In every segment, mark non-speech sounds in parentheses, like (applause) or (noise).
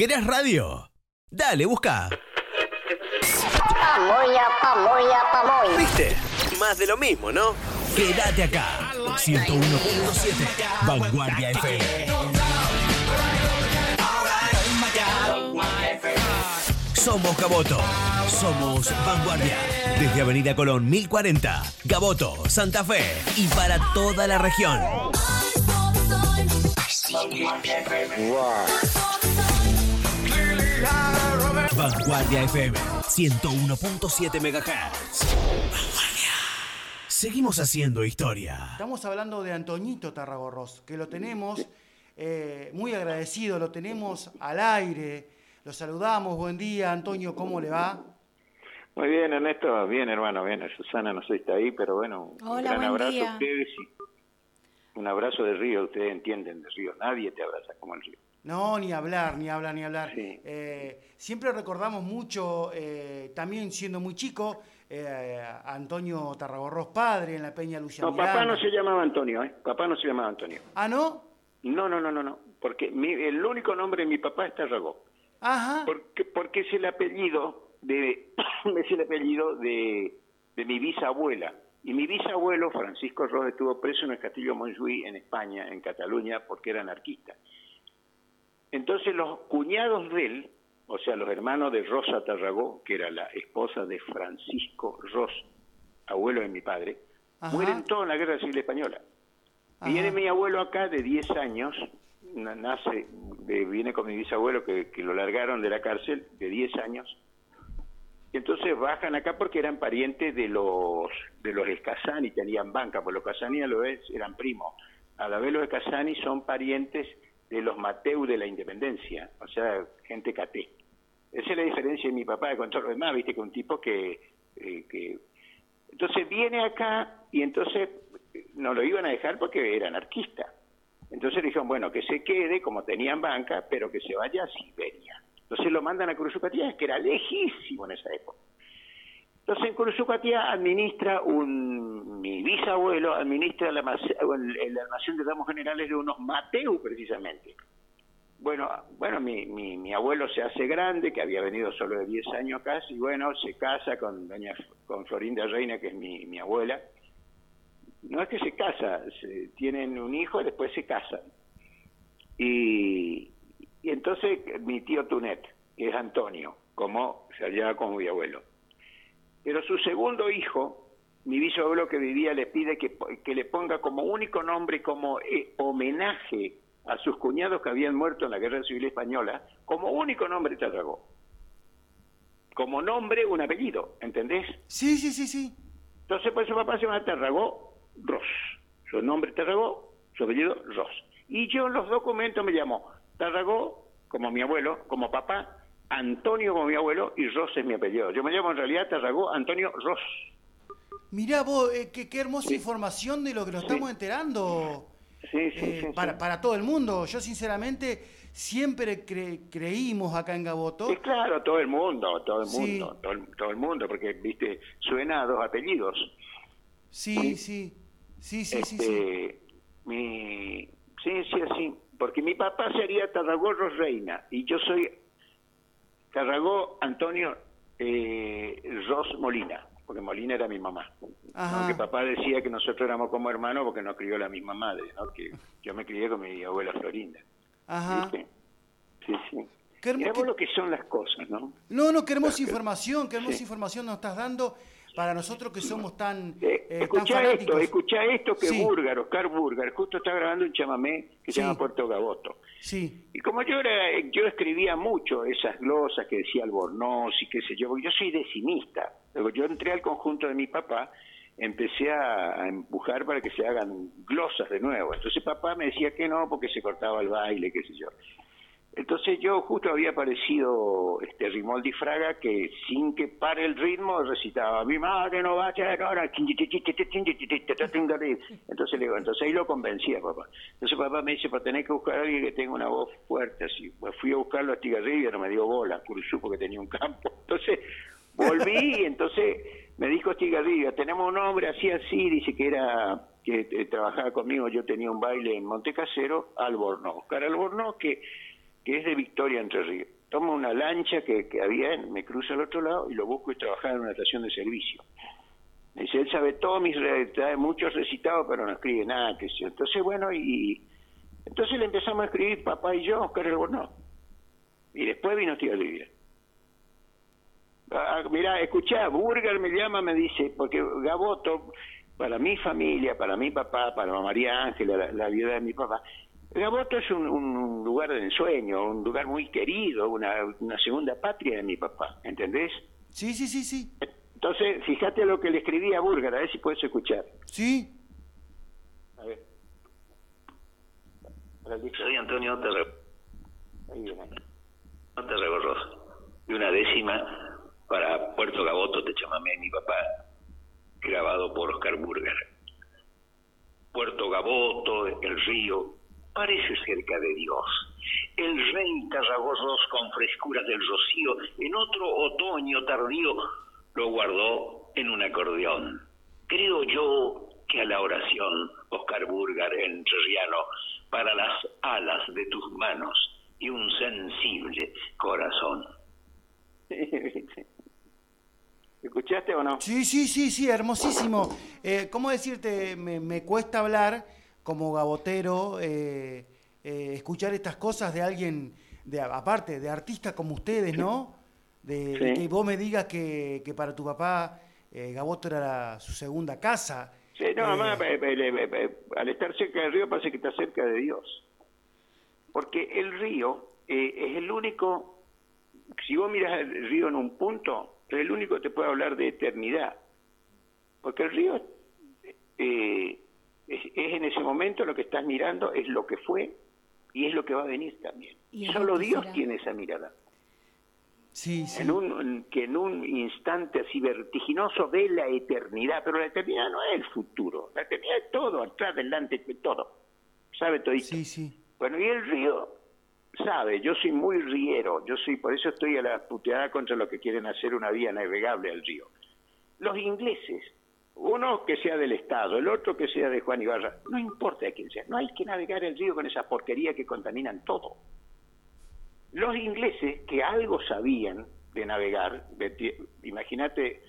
¿Querés radio? Dale, busca. Pamoya, pamoya, pamoya. ¿Viste? Más de lo mismo, ¿no? Quédate acá. 101.7 Vanguardia FM. Somos Gaboto. Somos Vanguardia. Desde Avenida Colón 1040, Gaboto, Santa Fe y para toda la región. Vanguardia FM 101.7 MHz. Vanguardia. Seguimos haciendo historia. Estamos hablando de Antoñito Tarragorros, que lo tenemos eh, muy agradecido, lo tenemos al aire. Lo saludamos, buen día, Antonio, ¿cómo le va? Muy bien, Ernesto, bien, hermano, bien. Susana no sé si está ahí, pero bueno, un gran buen abrazo día. a ustedes y un abrazo de río, ustedes entienden de río, nadie te abraza como el río. No, ni hablar, ni hablar, ni hablar. Sí. Eh, siempre recordamos mucho, eh, también siendo muy chico, eh, a Antonio Tarragorros padre en la Peña Luciana. No, papá no se llamaba Antonio, ¿eh? Papá no se llamaba Antonio. Ah, ¿no? No, no, no, no, no, porque mi- el único nombre de mi papá es Tarragó. Ajá. Porque, porque es el apellido de (coughs) es el apellido de, de mi bisabuela. Y mi bisabuelo, Francisco Ros, estuvo preso en el castillo Montjuïc en España, en Cataluña, porque era anarquista. Entonces los cuñados de él, o sea, los hermanos de Rosa Tarragó, que era la esposa de Francisco Ros, abuelo de mi padre, Ajá. mueren todos en la Guerra Civil Española. Ajá. Viene mi abuelo acá de 10 años, na- nace, de- viene con mi bisabuelo que, que lo largaron de la cárcel de 10 años. Y entonces bajan acá porque eran parientes de los de los Escasani, tenían banca, pues los Casani a lo vez eran primos. A la vez los Escasani son parientes de los Mateu de la Independencia, o sea, gente caté. Esa es la diferencia de mi papá con todo lo demás, viste, que un tipo que, eh, entonces viene acá y entonces eh, no lo iban a dejar porque era anarquista. Entonces le dijeron, bueno, que se quede como tenían banca, pero que se vaya a Siberia. Entonces lo mandan a Curuzucatía, que era lejísimo en esa época. Entonces en Curuzucatía administra un, mi bisabuelo administra la, almac- el, el almacén de ramos generales de unos Mateu precisamente. Bueno, bueno mi, mi, mi abuelo se hace grande, que había venido solo de 10 años casi, y bueno, se casa con doña con Florinda Reina, que es mi, mi abuela. No es que se casa, se- tienen un hijo y después se casan. Y, y entonces mi tío Tunet, que es Antonio, como se hallaba con mi abuelo. Pero su segundo hijo, mi bisabuelo que vivía, le pide que, que le ponga como único nombre, como eh, homenaje a sus cuñados que habían muerto en la Guerra Civil Española, como único nombre Tarragó. Como nombre, un apellido, ¿entendés? Sí, sí, sí, sí. Entonces, pues su papá se llama Tarragó Ros. Su nombre Tarragó, su apellido Ros. Y yo en los documentos me llamo Tarragó, como mi abuelo, como papá, Antonio como mi abuelo, y Ros es mi apellido. Yo me llamo en realidad Tarragó Antonio Ros. Mirá vos, eh, qué, qué hermosa información de lo que nos estamos enterando Sí, sí, eh, sí, sí. para, para todo el mundo. Yo sinceramente siempre cre- creímos acá en Gaboto. Sí, claro, todo el mundo, todo el Sí. mundo, todo, el, todo el mundo, porque, viste, suena a dos apellidos. Sí, sí, sí, sí, sí, sí. Este, Mi, sí, sí, así. Porque mi papá sería Tarragó Ros Reina y yo soy Tarragó Antonio eh, Ros Molina, porque Molina era mi mamá. Ajá. Aunque papá decía que nosotros éramos como hermanos porque nos crió la misma madre, ¿no? que yo me crié con mi abuela Florinda. Ajá. ¿viste? Sí, sí. Qué qué- lo que son las cosas, ¿no? No, no, qué hermosa (laughs) información, qué hermosa Sí. información nos estás dando para nosotros que somos tan, Eh, eh, tan escuchá fanáticos. esto, escuchá esto que Sí. Burgar, Oscar Burgar, justo está grabando un chamamé que Sí. se llama Puerto Gaboto. Sí, Y como yo era, yo escribía mucho esas glosas que decía Albornoz y qué sé yo, porque yo soy decimista. Luego yo entré al conjunto de mi papá, empecé a, a empujar para que se hagan glosas de nuevo. Entonces papá me decía que no, porque se cortaba el baile, qué sé yo. Entonces yo justo había aparecido este Rimoldi Fraga que sin que pare el ritmo recitaba mi madre no va a ser ahora entonces le digo entonces ahí lo convencí a papá entonces papá me dice para tener que buscar a alguien que tenga una voz fuerte así pues fui a buscarlo a Estigarribia no me dio bola Curuzú porque tenía un campo entonces volví y entonces me dijo Estigarribia tenemos un hombre así así dice que era que eh, trabajaba conmigo yo tenía un baile en Montecasero Albornoz Oscar Albornoz que es de Victoria Entre Ríos. Tomo una lancha que, que había, me cruzo al otro lado y lo busco y trabajar en una estación de servicio. Dice, él sabe todo mis trae muchos recitados, pero no escribe nada, que sé. Entonces, bueno, y entonces le empezamos a escribir papá y yo, Oscar Albornoz. Y después vino tío Olivia. Ah, mira, escuchá, Burger me llama, me dice, porque Gaboto, para mi familia, para mi papá, para María Ángela, la, la viuda de mi papá, Gaboto es un, un, lugar de ensueño, un lugar muy querido, una, una segunda patria de mi papá, ¿entendés? Sí, sí, sí, sí. Entonces, fíjate lo que le escribí a Burger, a ver si puedes escuchar. Sí. A ver. Soy Antonio viene. Terregorros. Y una décima para Puerto Gaboto, te chamamé mi papá, grabado por Oscar Burger. Puerto Gaboto, el río, parece cerca de Dios. El rey Tarragorros con frescuras del rocío, en otro otoño tardío, lo guardó en un acordeón. Creo yo que a la oración, Oscar Burger, entrerriano, para las alas de tus manos y un sensible corazón. (laughs) ¿Escuchaste o no? Sí, sí, sí, sí, hermosísimo. Eh, ¿Cómo decirte? Me, me cuesta hablar como gabotero, eh, eh, escuchar estas cosas de alguien, de aparte, de artista como ustedes, ¿no? De, que vos me digas que, que para tu papá eh, Gaboto era su segunda casa. Sí, no, mamá, eh, al estar cerca del río parece que está cerca de Dios. Porque el río es el único, si vos miras el río en un punto, es el único que te puede hablar de eternidad. Porque el río eh, es, es en ese momento lo que estás mirando, es lo que fue y es lo que va a venir también. Y Solo Dios será. tiene esa mirada. Sí, sí. En un, en- que en un instante así vertiginoso ve la eternidad, pero la eternidad no es el futuro, la eternidad es todo, atrás, delante, todo. Sabe todo. Sí, sí. Bueno, y el río sabe, yo soy muy riero, yo soy, por eso estoy a la puteada contra los que quieren hacer una vía navegable al río. Los ingleses, uno que sea del Estado, el otro que sea de Juan Ibarra, no importa de quién sea, no hay que navegar el río con esa porquería que contaminan todo. Los ingleses, que algo sabían de navegar, imagínate,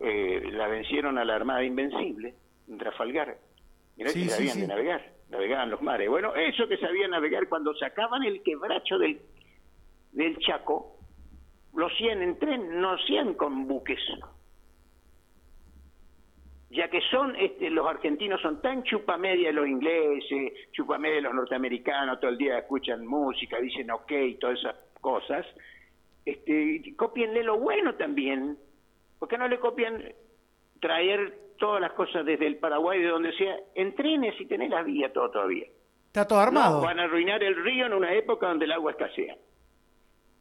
eh, la vencieron a la Armada Invencible en Trafalgar. Mirá Sí, que sí, sabían sí. de navegar, navegaban los mares. Bueno, eso que sabían navegar, cuando sacaban el quebracho del, del Chaco, lo hacían en tren, no hacían con buques. Ya que son, este, los argentinos son tan chupamedia los ingleses, chupamedia de los norteamericanos, todo el día escuchan música, dicen ok, todas esas cosas, este, copienle lo bueno también. ¿Por qué no le copian traer todas las cosas desde el Paraguay, de donde sea, en trenes y tenés la vía todo todavía? Está todo armado. No, van a arruinar el río en una época donde el agua escasea.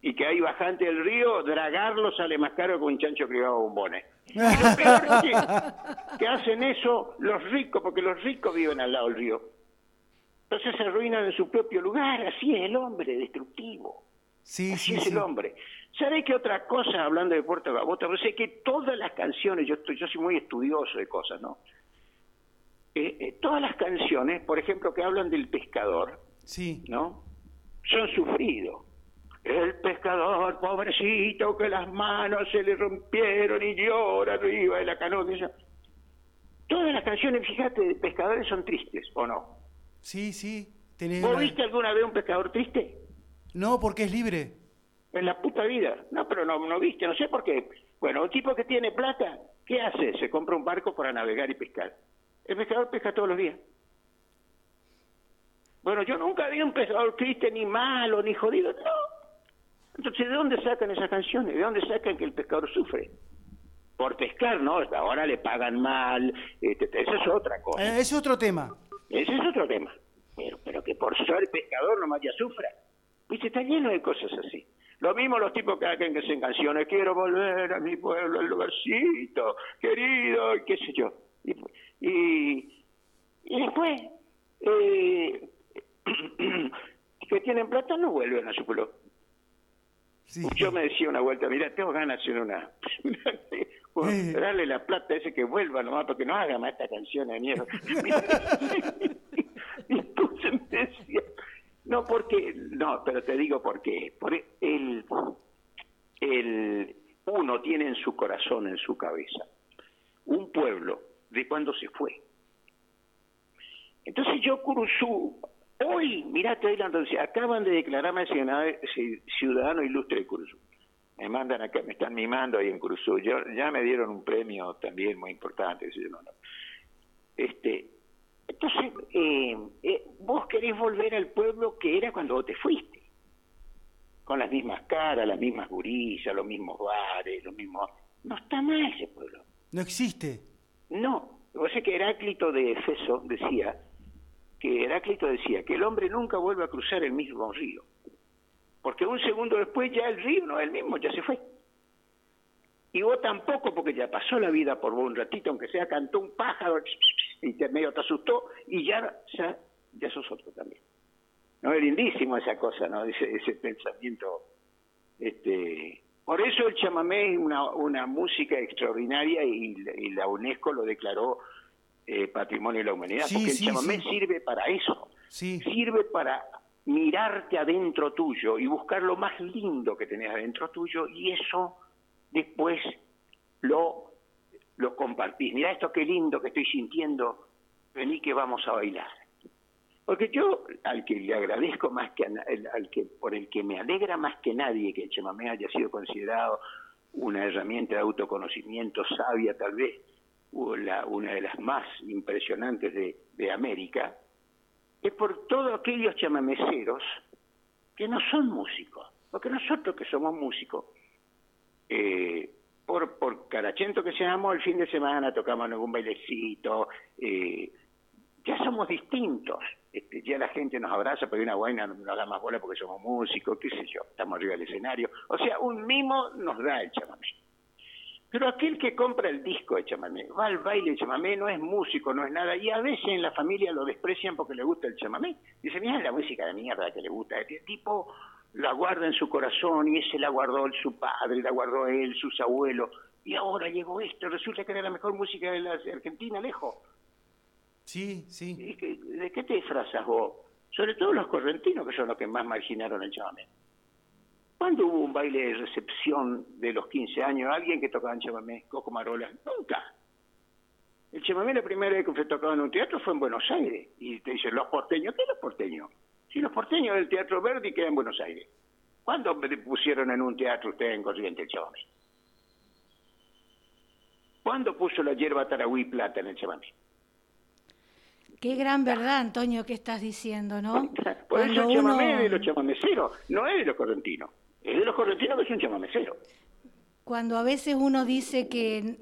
Y que hay bajante del río, dragarlo sale más caro que un chancho criado a bombones. Y (laughs) lo peor es que, que hacen eso los ricos, porque los ricos viven al lado del río. Entonces se arruinan en su propio lugar, así es el hombre, destructivo. Sí, Así sí, es sí. el hombre. ¿Sabe qué otra cosa, hablando de Puerto Gaboto? Yo sé que todas las canciones, yo, estoy, yo soy muy estudioso de cosas, ¿no? Eh, eh, todas las canciones, por ejemplo, que hablan del pescador, Sí. ¿no? Son sufridos. El pescador, pobrecito, que las manos se le rompieron y llora arriba de la canoa. Todas las canciones, fíjate, de pescadores son tristes, ¿o no? Sí, sí. Tenés ¿Vos viste alguna vez un pescador triste? No, porque es libre. En la puta vida. No, pero no, no viste, no sé por qué. Bueno, un tipo que tiene plata, ¿qué hace? Se compra un barco para navegar y pescar. El pescador pesca todos los días. Bueno, yo nunca vi un pescador triste, ni malo, ni jodido, no. Entonces, ¿de dónde sacan esas canciones? ¿De dónde sacan que el pescador sufre? Por pescar, ¿no? Ahora le pagan mal, este, eso es otra cosa. Eh, es otro tema. Ese es otro tema. Pero, pero que por ser pescador nomás ya sufra. Viste, está lleno de cosas así. Lo mismo los tipos que hacen que hacen canciones, quiero volver a mi pueblo, al lugarcito, querido, y qué sé yo. Y, y, y después, eh, (clears throat) que tienen plata no vuelven a su pueblo. Sí. Yo me decía una vuelta, mira, tengo ganas de hacer una... (laughs) darle la plata a ese que vuelva nomás, porque no haga más esta canción de mierda. y (laughs) (laughs) entonces me decía, No, porque, no, pero te digo por qué. Por el, el, uno tiene en su corazón, en su cabeza, un pueblo de cuando se fue. Entonces yo, Curuzú, hoy, mirá, te entonces, acaban de declararme ciudadano ilustre de Curuzú. Me mandan acá, me están mimando ahí en Curuzú. Yo, ya me dieron un premio también muy importante. Este, entonces, eh, eh, vos querés volver al pueblo que era cuando vos te fuiste. Con las mismas caras, las mismas gurillas, los mismos bares, los mismos... No está mal ese pueblo. No existe. No. Vos sé que Heráclito de Efeso decía que Heráclito decía que el hombre nunca vuelve a cruzar el mismo río. Porque un segundo después ya el río no es el mismo, ya se fue. Y vos tampoco, porque ya pasó la vida por vos un ratito, aunque sea cantó un pájaro y te, medio te asustó, y ya, ya, ya sos otro también. No es lindísimo esa cosa, ¿no? Ese, ese pensamiento. Este, por eso el chamamé es una, una música extraordinaria y, la UNESCO lo declaró eh, Patrimonio de la Humanidad, porque el chamamé sirve para eso. Sirve para mirarte adentro tuyo y buscar lo más lindo que tenés adentro tuyo y eso después lo, lo compartís. Mira esto qué lindo que estoy sintiendo, vení que vamos a bailar. Porque yo, al que le agradezco más que, al que por el que me alegra más que nadie que el chamamé haya sido considerado una herramienta de autoconocimiento sabia, tal vez la, una de las más impresionantes de, América, es por todos aquellos chamameceros que no son músicos. Porque nosotros que somos músicos, eh, por, por carachento que seamos, el fin de semana tocamos algún bailecito, eh, ya somos distintos. Este, ya la gente nos abraza, pero una guayna nos da más bola porque somos músicos, qué sé yo, estamos arriba del escenario. O sea, un mimo nos da el chamamé. Pero aquel que compra el disco de chamamé, va al baile de chamamé, no es músico, no es nada, y a veces en la familia lo desprecian porque le gusta el chamamé. Dice, mira la música de mierda que le gusta. Este tipo la guarda en su corazón y ese la guardó su padre, la guardó él, sus abuelos. Y ahora llegó esto, resulta que era la mejor música de la Argentina, lejos. Sí, sí. ¿De qué te disfrazas vos? Sobre todo los correntinos, que son los que más marginaron el chamamé. ¿Cuándo hubo un baile de recepción de los 15 años? ¿Alguien que tocaba en chamamé, Coco Marola? Nunca. El chamamé la primera vez que fue tocado en un teatro fue en Buenos Aires. Y te dicen, los porteños, ¿qué los porteños? Si los porteños del Teatro Verdi quedan en Buenos Aires. ¿Cuándo pusieron en un teatro ustedes en Corriente el chamamé? ¿Cuándo puso la hierba Tarahui plata en el chamamé? Qué gran verdad, Antonio, que estás diciendo, ¿no? (laughs) Por eso el chamamé es de los chamameceros, no es de los correntinos. Es de los correntinos es un chamamecero. Cuando a veces uno dice que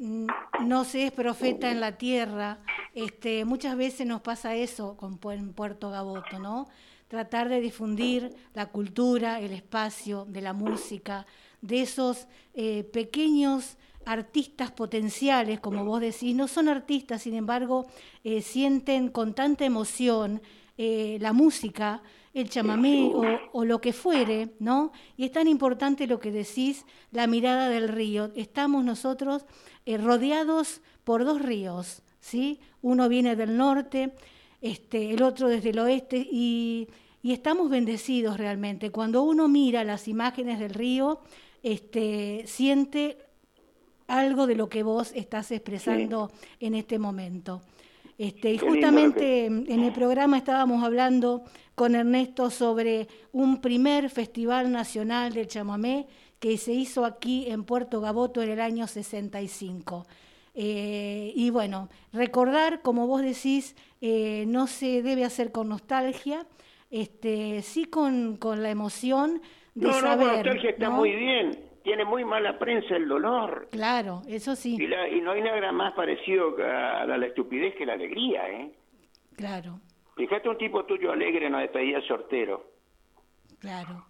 no se es profeta en la tierra, este, muchas veces nos pasa eso con Puerto Gaboto, ¿no? tratar de difundir la cultura, el espacio de la música, de esos eh, pequeños artistas potenciales, como vos decís, no son artistas, sin embargo, eh, sienten con tanta emoción eh, la música, el chamamé o, lo que fuere, ¿no? Y es tan importante lo que decís, la mirada del río. Estamos nosotros rodeados por dos ríos, ¿sí? Uno viene del norte, este, el otro desde el oeste, y, estamos bendecidos realmente. Cuando uno mira las imágenes del río, este, siente algo de lo que vos estás expresando en este momento. Este, y justamente en el programa estábamos hablando con Ernesto sobre un primer festival nacional del chamamé que se hizo aquí en Puerto Gaboto en el año 65. Eh, y bueno, recordar, como vos decís, eh, no se debe hacer con nostalgia, este, sí con, con la emoción de no, saber. No, nostalgia está muy bien. Tiene muy mala prensa el dolor. Claro, eso sí. Y, no hay nada más parecido a la, estupidez que la alegría, ¿eh? Claro. Fíjate un tipo tuyo alegre no despedía sortero. Claro.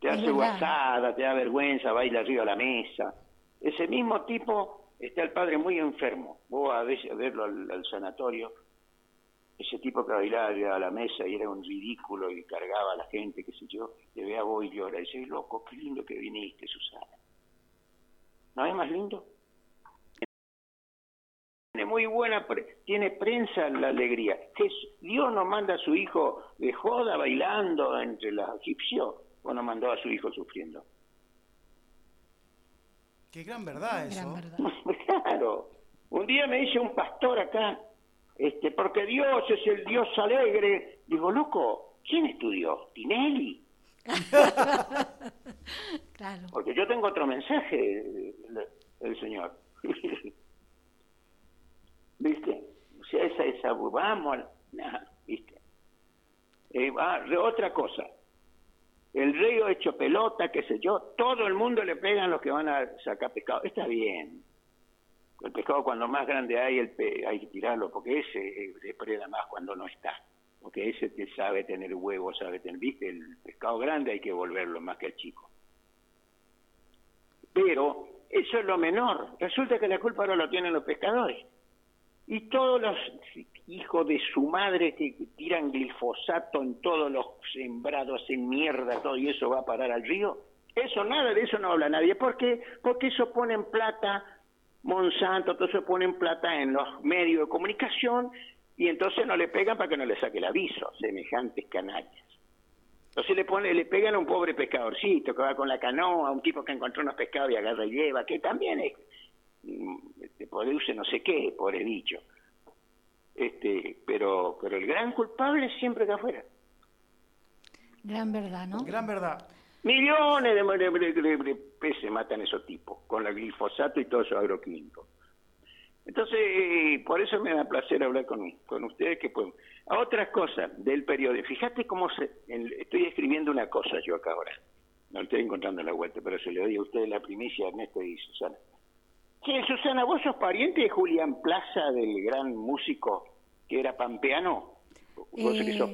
Te hace guasada, te da vergüenza, baila arriba de la mesa. Ese mismo tipo está el padre muy enfermo. Vos a, veces, a verlo al, sanatorio, ese tipo que bailaba a la mesa y era un ridículo y cargaba a la gente, qué sé yo, le ve a vos y llora y dice, loco, qué lindo que viniste, Susana. ¿No es más lindo? tiene muy buena, pre- tiene prensa la alegría. Que Dios no manda a su hijo de joda bailando entre los egipcios, o no mandó a su hijo sufriendo. Qué gran verdad eso. Gran verdad. (laughs) Claro. Un día me dice un pastor acá, este, porque Dios es el Dios alegre. Digo, loco, ¿quién es tu Dios? ¿Tinelli? (laughs) Claro. Porque yo tengo otro mensaje del Señor. (laughs) ¿Viste? O sea, esa, esa, vamos, nah, ¿viste? Eh, ah, otra cosa. El río hecho pelota, qué sé yo, todo el mundo le pegan los que van a sacar pescado. Está bien. El pescado cuando más grande hay, el pe- hay que tirarlo, porque ese eh, depreda más cuando no está. Porque ese te sabe tener huevos, sabe tener, ¿viste? El pescado grande hay que volverlo más que el chico. Pero eso es lo menor. Resulta que la culpa ahora lo tienen los pescadores. Y todos los hijos de su madre que tiran glifosato en todos los sembrados, hacen mierda todo y eso va a parar al río. Eso nada, de eso no habla nadie. ¿Por qué? Porque eso pone en plata Monsanto, todo eso pone en plata en los medios de comunicación y entonces no le pegan para que no le saque el aviso, semejantes canallas. Entonces le pone, le pegan a un pobre pescadorcito que va con la canoa, a un tipo que encontró unos pescados y agarra y lleva, que también es, mm, te produce no sé qué, pobre bicho. Este, pero, pero el gran culpable es siempre que afuera. Gran verdad, ¿no? Gran verdad. Millones de, peces matan esos tipos, con el glifosato y todo eso agroquímico. Entonces, eh, por eso me da placer hablar con, con ustedes. que pues, A otras cosas del periódico. Fíjate cómo se, en- estoy escribiendo una cosa yo acá ahora. No estoy encontrando la vuelta, pero se le doy a ustedes la primicia Ernesto y Susana. Che, Susana, ¿vos sos pariente de Julián Plaza, del gran músico que era pampeano? ¿Vos que Eh, sos-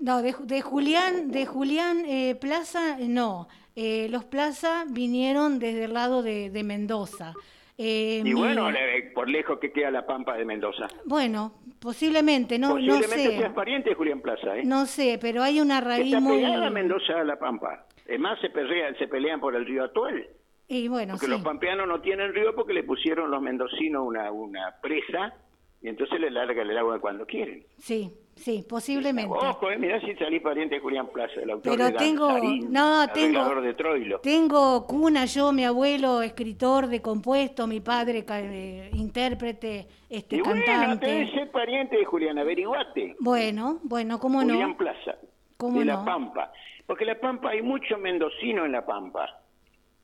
no, de, de Julián, de Julián eh, Plaza, no. Eh, los Plaza vinieron desde el lado de, de Mendoza. Eh, Y bueno, por lejos que queda la Pampa de Mendoza. bueno, posiblemente, no, no Posiblemente sé. seas pariente de Julián Plaza, ¿eh? No sé, pero hay una raíz Está muy... pegada Mendoza a la Pampa. Es más, se pelean, se pelean por el río Atuel. Y bueno, Porque sí. los pampeanos no tienen río porque le pusieron los mendocinos una, una presa y entonces le largan el agua cuando quieren. Sí, sí, posiblemente. Ojo, eh, mirá si salí pariente de Julián Plaza, el autor Pero de tengo, Danzarín, no, tengo, de Troilo. tengo cuna yo, mi abuelo, escritor de compuesto, mi padre, eh, intérprete, este, y bueno, cantante. debe ser pariente de Julián, averiguate. Bueno, bueno, cómo Julián no. Plaza, ¿Cómo de La? Pampa. Porque La Pampa hay mucho mendocino en La Pampa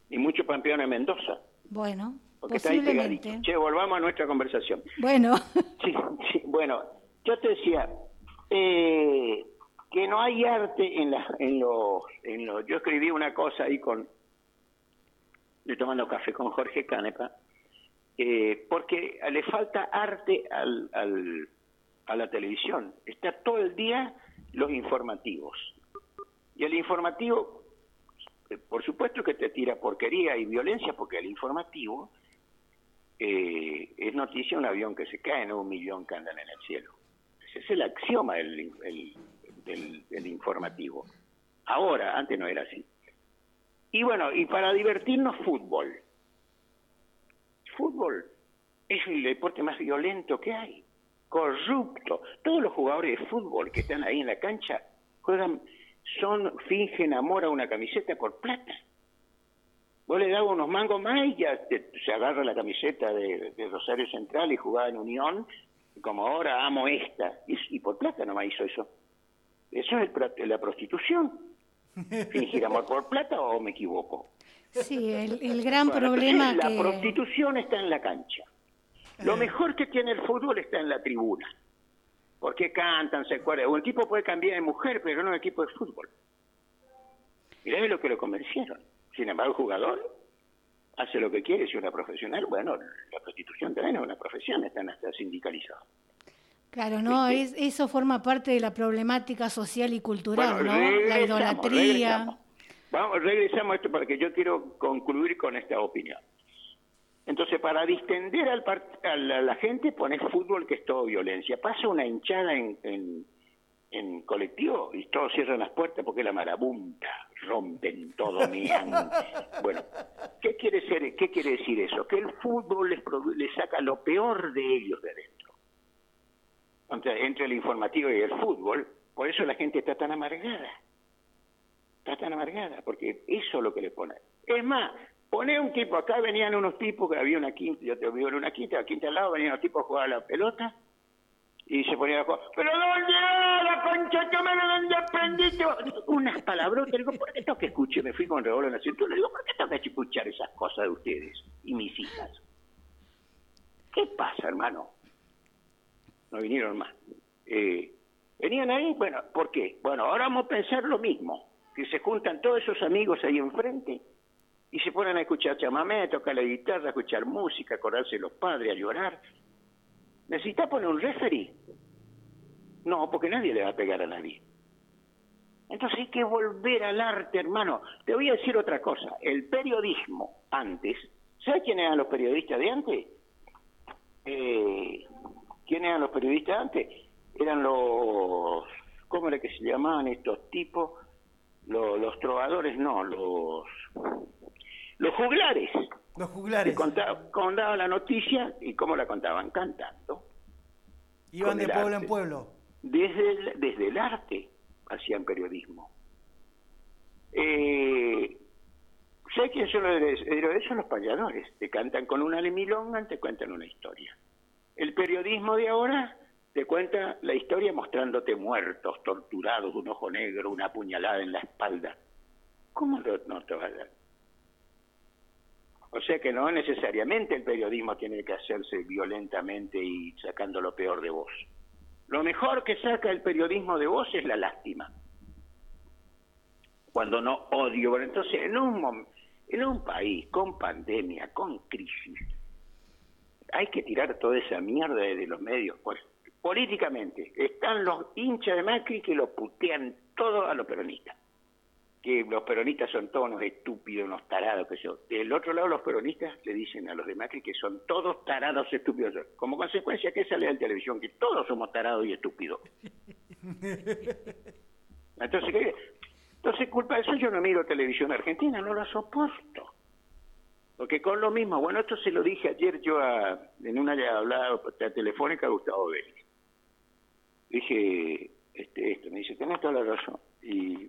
y mucho pampeano en Mendoza. Bueno, Porque está ahí posiblemente. Che, volvamos a nuestra conversación. Bueno, Sí, sí, bueno, yo te decía eh, que no hay arte en, la, en los... En los yo escribí una cosa ahí con... Estoy tomando café con Jorge Canepa, eh, porque le falta arte al, al- a la televisión. Está todo el día los informativos. Y el informativo, eh, por supuesto que te tira porquería y violencia, porque el informativo eh, es noticia un avión que se cae, no un millón que andan en el cielo. Es el axioma del, el- del- informativo. Ahora, antes no era así. Y bueno, y para divertirnos, fútbol. Fútbol es el deporte más violento que hay, corrupto. Todos los jugadores de fútbol que están ahí en la cancha juegan, son, fingen amor a una camiseta por plata. Vos le dabas unos mangos más y ya te- se agarra la camiseta de, de Rosario Central y jugaba en Unión, como ahora amo esta. Y, y por plata nomás hizo eso. Eso es el la prostitución. (laughs) ¿Fingir amor por plata o me equivoco? sí, el, el (laughs) gran Bueno, problema La que... prostitución está en la cancha. Lo mejor que tiene el fútbol está en la tribuna. Porque cantan, se acuerdan. Un tipo puede cambiar de mujer, pero no de equipo de fútbol. Mirá lo que lo convencieron. Sin embargo, el jugador hace lo que quiere, si es una profesional. Bueno, la prostitución también es una profesión, están hasta sindicalizados. Claro, no, es, eso forma parte de la problemática social y cultural, Bueno, ¿no? La idolatría. regresamos. Vamos, regresamos a esto para que yo quiero concluir con esta opinión. Entonces, para distender al a la, la gente, pones fútbol, que es todo violencia. Pasa una hinchada en, en, en colectivo y todos cierran las puertas porque es la marabunta, rompen todo, (laughs) miran. Bueno, ¿qué quiere ser? ¿Qué quiere decir eso? Que el fútbol les, produ- les saca lo peor de ellos de adentro. Entre, entre el informativo y el fútbol, por eso la gente está tan amargada. Está tan amargada, porque eso es lo que le pone. Es más, pone un tipo, acá venían unos tipos, que había una quinta, yo te vivo en una quinta, la quinta al lado, venían unos tipos a jugar a la pelota, y se ponían a jugar, pero ¿dónde va la concha que me dónde aprendiste? Unas palabrotas, le digo, ¿por qué tengo que escuchar? Me fui con revólver en la cintura, le digo, ¿por qué tengo que escuchar esas cosas de ustedes y mis hijas? ¿Qué pasa, hermano? No vinieron más. Eh, venían ahí, bueno, ¿por qué? Bueno, ahora vamos a pensar lo mismo, que se juntan todos esos amigos ahí enfrente y se ponen a escuchar chamamé, a tocar la guitarra, a escuchar música, a acordarse de los padres, a llorar. ¿Necesita poner un referee? No, porque nadie le va a pegar a nadie. Entonces hay que volver al arte, hermano. Te voy a decir otra cosa. El periodismo antes, ¿sabes quiénes eran los periodistas de antes? Eh, ¿Quiénes eran los periodistas de antes? Eran los, ¿cómo era que se llamaban estos tipos? Los, los trovadores, no, los, los juglares. Los juglares contaba- contaban la noticia y cómo la contaban, cantando. iban de pueblo arte. en pueblo. Desde el, desde el arte hacían periodismo. Eh, ¿Sabes quién son los héroes? Son los payadores. Te cantan con una milonga, te cuentan una historia. El periodismo de ahora te cuenta la historia mostrándote muertos, torturados, un ojo negro, una puñalada en la espalda. ¿Cómo no, no te va a dar? O sea que no necesariamente el periodismo tiene que hacerse violentamente y sacando lo peor de vos. Lo mejor que saca el periodismo de vos es la lástima. Cuando no odio. Bueno, entonces, en un, en un país con pandemia, con crisis, hay que tirar toda esa mierda de los medios. Pues, políticamente, están los hinchas de Macri que lo putean todo a los peronistas. Que los peronistas son todos unos estúpidos, unos tarados, que yo. Del otro lado, los peronistas le dicen a los de Macri que son todos tarados estúpidos. Como consecuencia, ¿qué sale en televisión? Que todos somos tarados y estúpidos. (laughs) Entonces, ¿qué? Entonces, culpa de eso yo no miro televisión argentina, no la soporto. Porque con lo mismo, bueno, esto se lo dije ayer yo a, en una hablada telefónica a Gustavo Vélez. Dije, este, esto, me dice, tenés toda la razón. Y,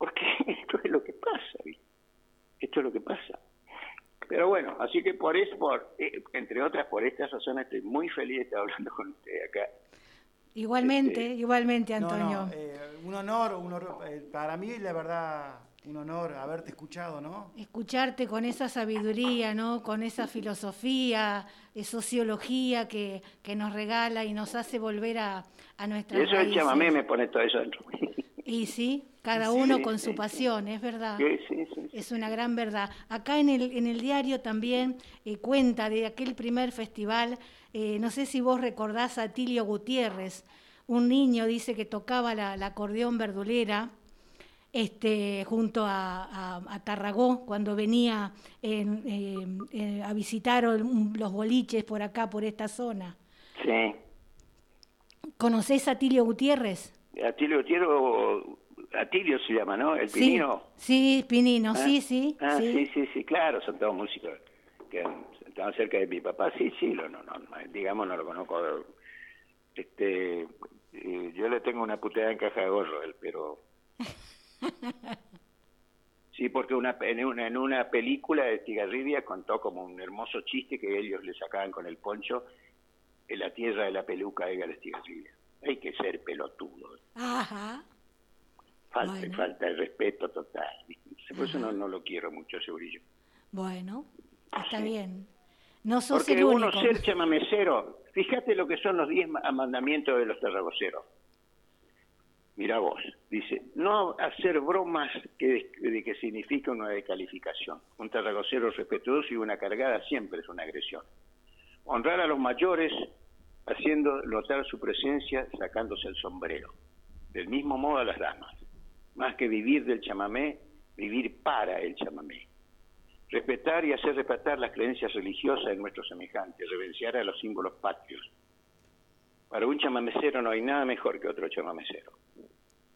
porque (laughs) esto es lo que pasa, ¿viste? Esto es lo que pasa. Pero bueno, así que por eso, por, eh, entre otras, por estas razones, estoy muy feliz de estar hablando con usted acá. Igualmente, Este, igualmente, Antonio. no, eh, un honor, un honor, eh, para mí la verdad, un honor haberte escuchado, ¿no? Escucharte con esa sabiduría, ¿no? Con esa filosofía, eh, sociología que, que nos regala y nos hace volver a, a Y nuestras eso el raíces. chamamé me pone todo eso dentro. (laughs) Y sí, cada uno sí, con sí, su pasión, es verdad. Sí, sí, sí. Es una gran verdad. Acá en el, en el diario también eh, cuenta de aquel primer festival, eh, no sé si vos recordás a Tilio Gutiérrez, un niño dice que tocaba la, la acordeón verdulera este, junto a, a- a Tarragó cuando venía en, eh, a visitar los boliches por acá, por esta zona. Sí. ¿Conocés a Tilio Gutiérrez? Atilio Tiero, Atilio se llama, ¿no? El Sí, Pinino. sí, Pinino, ¿Ah? sí, sí. Ah, sí. sí, sí, sí, claro, son todos músicos que estaban cerca de mi papá. Sí, sí, lo, no, no, no, digamos, no lo conozco. Este, eh, yo le tengo una puteada en caja de gorro, él, pero... (laughs) Sí, porque una, en, una, en una película de Tigarribia contó como un hermoso chiste que ellos le sacaban con el poncho en la tierra de la peluca de Gales Tigarribia. Hay que ser pelotudo. Ajá. Falta, Bueno. falta de respeto total. Por eso no, no lo quiero mucho ese brillo. Bueno, está bien. No sos Porque el uno único. ser chamamecero, fíjate lo que son los diez ma- mandamientos de los terragoceros. Mira vos, dice, no hacer bromas que, de que significa una descalificación. Un terragocero respetuoso y una cargada siempre es una agresión. Honrar a los mayores haciendo notar su presencia sacándose el sombrero. Del mismo modo a las damas. Más que vivir del chamamé, vivir para el chamamé. Respetar y hacer respetar las creencias religiosas de nuestros semejantes, reverenciar a los símbolos patrios. Para un chamamecero no hay nada mejor que otro chamamecero.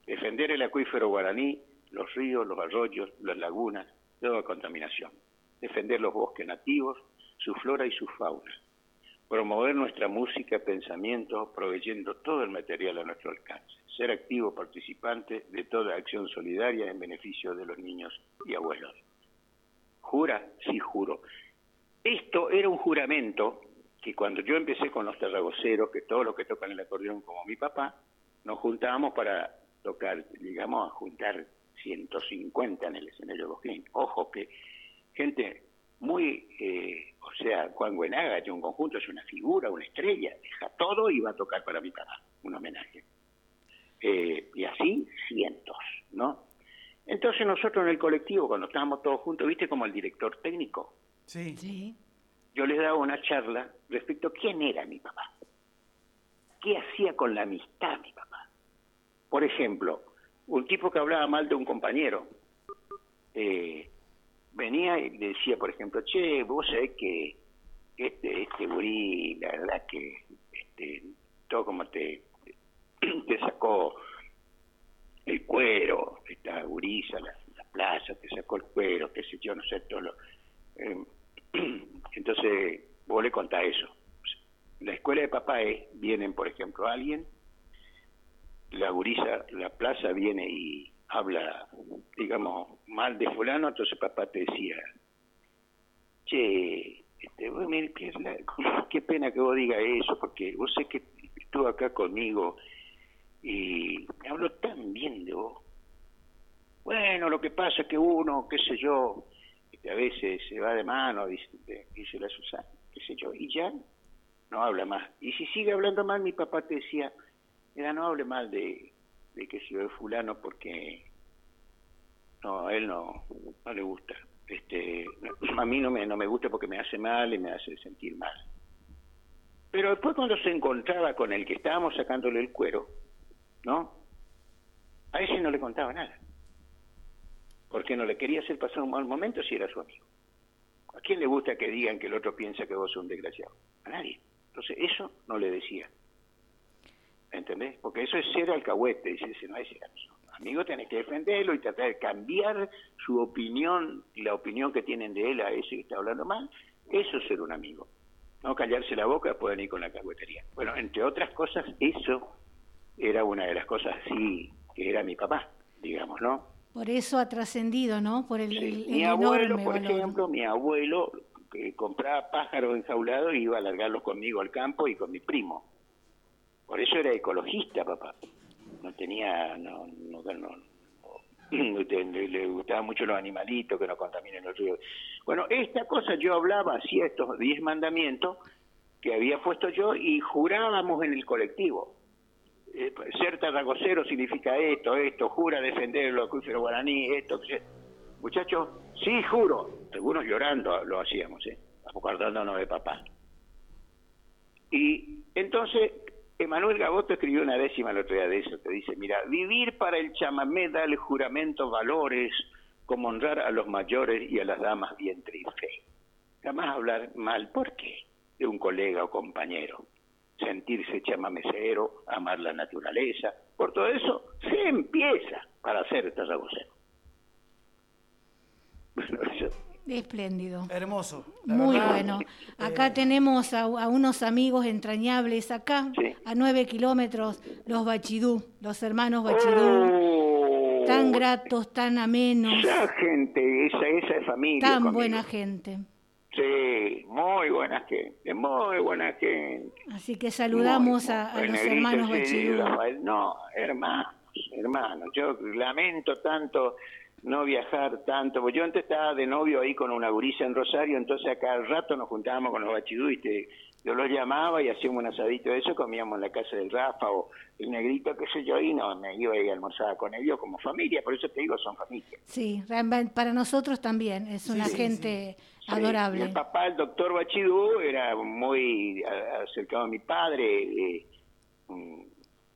Defender el acuífero guaraní, los ríos, los arroyos, las lagunas, toda contaminación. defender los bosques nativos, su flora y su fauna, promover nuestra música, pensamiento, proveyendo todo el material a nuestro alcance, ser activo participante de toda acción solidaria en beneficio de los niños y abuelos. ¿Jura? Sí, juro. Esto era un juramento que cuando yo empecé con los terragoceros, que todos los que tocan el acordeón como mi papá, nos juntábamos para tocar, digamos, a juntar 150 en el escenario Bosquín. Ojo que gente muy, eh, o sea, Juan Buenaga, de un conjunto, es una figura, una estrella, deja todo y va a tocar para mi papá, un homenaje. Eh, y así cientos, ¿no? Entonces nosotros en el colectivo, cuando estábamos todos juntos, viste como el director técnico, Sí. Sí. yo les daba una charla respecto a quién era mi papá, qué hacía con la amistad mi papá. Por ejemplo, un tipo que hablaba mal de un compañero, eh, venía y le decía, por ejemplo, che, vos sabés que este, este gurí, la verdad que este, todo como te, te sacó el cuero, esta gurisa, la, la plaza, te sacó el cuero, qué sé yo, no sé, todo lo... eh, (clears throat) entonces, vos le contás eso. La escuela de papá es, vienen, por ejemplo, alguien, la gurisa, la plaza viene y habla, digamos, mal de fulano, entonces papá te decía, che, este, (laughs) qué pena que vos digas eso, porque vos sé que estuvo acá conmigo y me habló tan bien de vos. Bueno, lo que pasa es que uno, qué sé yo, este, a veces se va de mano, dice, dice la Susana, qué sé yo, y ya no habla más. Y si sigue hablando mal, mi papá te decía, mira, no hable mal de, de que si de fulano porque no, a él no, no le gusta. Este, a mí no me, no me gusta porque me hace mal y me hace sentir mal. Pero después cuando se encontraba con el que estábamos sacándole el cuero, ¿no? A ese no le contaba nada. Porque no le quería hacer pasar un mal momento si era su amigo. ¿A quién le gusta que digan que el otro piensa que vos sos un desgraciado? A nadie. Entonces eso no le decía. ¿Entendés? Porque eso es ser alcahuete, dice, ese no es ser amigo. Amigo tenés que defenderlo y tratar de cambiar su opinión y la opinión que tienen de él a ese que está hablando mal. Eso es ser un amigo. No callarse la boca después venir con la cahuetería. Bueno, entre otras cosas, eso era una de las cosas así que era mi papá, digamos, ¿no? Por eso ha trascendido, ¿no? Por el, Sí. el- el Mi abuelo, por valor. ejemplo, mi abuelo que compraba pájaros enjaulados y iba a largarlos conmigo al campo y con mi primo. Por eso era ecologista, papá. No tenía, no, no, no- (clears throat) le, gustaban mucho los animalitos que no contaminen los ríos. Bueno, esta cosa yo hablaba, hacía estos diez mandamientos que había puesto yo y jurábamos en el colectivo. Eh, ser tarragocero significa esto, esto, jura defender los acuíferos guaraní, esto, sea. Muchachos, sí, juro. Algunos llorando lo hacíamos, ¿eh? acordándonos de papá. Y entonces, Emanuel Gaboto escribió una décima el otro día de eso, que dice, mira, vivir para el chamamé da el juramento valores, como honrar a los mayores y a las damas vientre y fe. Jamás hablar mal, ¿por qué? De un colega o compañero. Sentirse chamamecero, amar la naturaleza. Por todo eso, se empieza para ser tarragocero. (laughs) Bueno. Espléndido. Hermoso. la Muy verdad. bueno. Acá tenemos a, a unos amigos entrañables, acá, Sí. a nueve kilómetros, los Bachidú, los hermanos Bachidú, Oh, tan gratos, tan amenos, Esa gente, esa, esa familia. tan conmigo. buena gente. Sí, muy buena gente, muy buena gente. Así que saludamos Muy, a, a los hermanos Bachidú. No, hermanos, hermanos. Yo lamento tanto no viajar tanto, porque yo antes estaba de novio ahí con una gurisa en Rosario, entonces a cada rato nos juntábamos con los bachidú y te- yo los llamaba y hacíamos un asadito de eso, comíamos en la casa del Rafa o el negrito, qué sé yo, y no, me iba y almorzaba con ellos como familia, por eso te digo, son familia. Sí, realmente para nosotros también, es una sí, gente Sí, adorable. y el papá, el doctor Bachidú, era muy acercado a mi padre. eh, mm,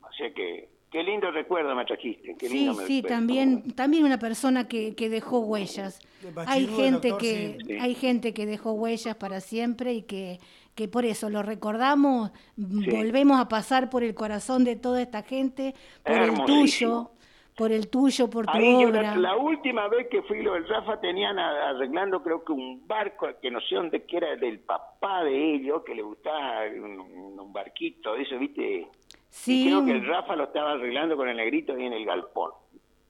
o sea que, qué lindo recuerdo me trajiste. Qué Sí, me- sí, me- también, también una persona que, que dejó huellas. Hay gente doctor, que sí. Hay gente que dejó huellas para siempre y que, que por eso lo recordamos, Sí. volvemos a pasar por el corazón de toda esta gente, por el tuyo, por el tuyo, por tu Ahí yo obra. la, la última vez que fui lo del Rafa tenían arreglando creo que un barco que no sé dónde que era del papá de ellos que le gustaba un, un barquito de eso viste Sí, y creo que el Rafa lo estaba arreglando con el negrito ahí en el galpón.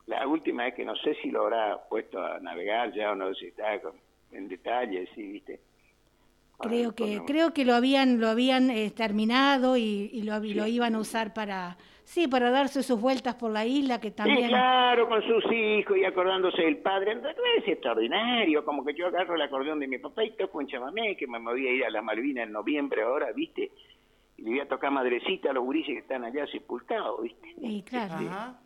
La última vez que no sé si lo habrá puesto a navegar ya o no sé si está con- en detalle sí viste. Creo que creo que lo habían lo habían eh, terminado y, y lo, hab- lo iban a usar para sí para darse sus vueltas por la isla que Sí, también claro, con sus hijos y acordándose del padre. Entonces, es extraordinario, como que yo agarro el acordeón de mi papá y toco un chamamé, que me voy a ir a las Malvinas en noviembre ahora, ¿viste? Y le voy a tocar madrecita a los gurises que están allá sepultados, ¿viste? y claro Ajá.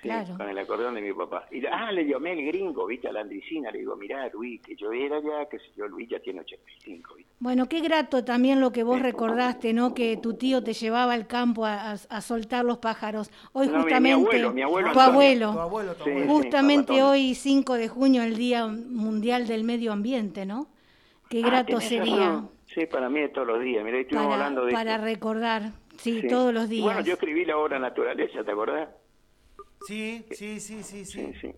Sí, claro. Con el acordeón de mi papá. Y ah, le llamé al gringo, ¿viste? A la andricina, le digo, mirá, Luis, que yo era ya, que yo, Luis ya tiene 85, ¿viste? Bueno, qué grato también lo que vos recordaste, ¿no? Que tu tío te llevaba al campo a, a- a soltar los pájaros. Hoy No, mi- mi justamente abuelo, mi abuelo tu abuelo, Tu abuelo, tu Sí, abuelo. sí. justamente hoy 5 de junio, el Día Mundial del Medio Ambiente, ¿no? Qué Ah, grato sería razón. Sí, para mí es todos los días. Mirá, estuvimos para, hablando de para esto. recordar, sí, Sí. todos los Y días. Bueno, yo escribí la obra Naturaleza, ¿te acordás? Sí, sí, sí, sí, Sí, sí. sí.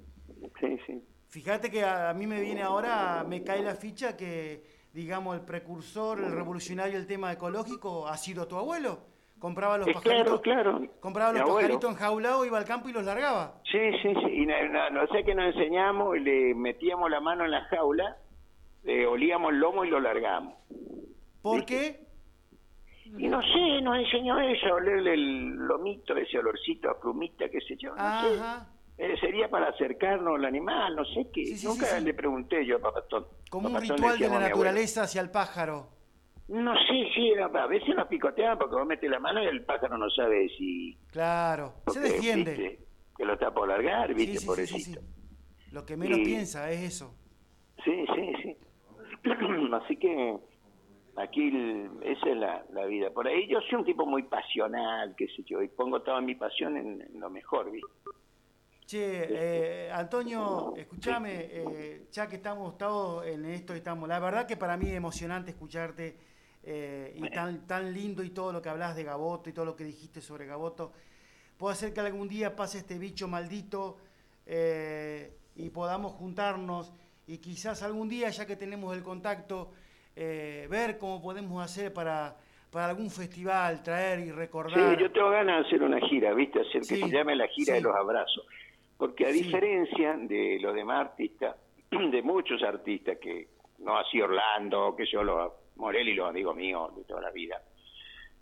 Sí, sí. Fíjate que a, a mí me viene ahora, me cae la ficha que, digamos, el precursor, el revolucionario del tema ecológico ha sido tu abuelo. Compraba los Eh, pajaritos, claro, claro. compraba los abuelo. pajaritos enjaulados, iba al campo y los largaba. Sí, sí, sí. Y no, no, no sé qué nos enseñamos, le metíamos la mano en la jaula, le olíamos el lomo y lo largamos. ¿Por qué? Y no sé, nos enseñó eso, olerle el lomito, ese olorcito a plumita, qué sé yo. No sé. Eh, sería para acercarnos al animal, no sé qué. Sí, sí, Nunca sí, le pregunté yo a Papatón. Como un Papatón le ritual de la naturaleza hacia el pájaro. No sé, sí, a veces nos picoteaban porque vos metes la mano y el pájaro no sabe si... Claro, se defiende. viste, que lo está por largar, viste, pobrecito. Lo que menos Y- piensa es eso. Sí, sí, sí. (clears throat) Así que aquí el- esa es la, la vida. Por ahí yo soy un tipo muy pasional, qué sé yo, y pongo toda mi pasión en, en lo mejor, ¿viste? Che, eh, Antonio, escúchame, eh, ya que estamos todos en esto, estamos. La verdad que para mí es emocionante escucharte eh, y tan, tan lindo y todo lo que hablas de Gaboto y todo lo que dijiste sobre Gaboto. Puede ser que algún día pase este bicho maldito eh, y podamos juntarnos y quizás algún día, ya que tenemos el contacto, eh, ver cómo podemos hacer para, para algún festival, traer y recordar. Sí, yo tengo ganas de hacer una gira, ¿viste? Hacer que Sí, se llame la gira sí. de los abrazos. Porque a diferencia de los demás artistas, (clears throat) de muchos artistas que, no así Orlando, que yo, los Morelli, los amigos míos de toda la vida,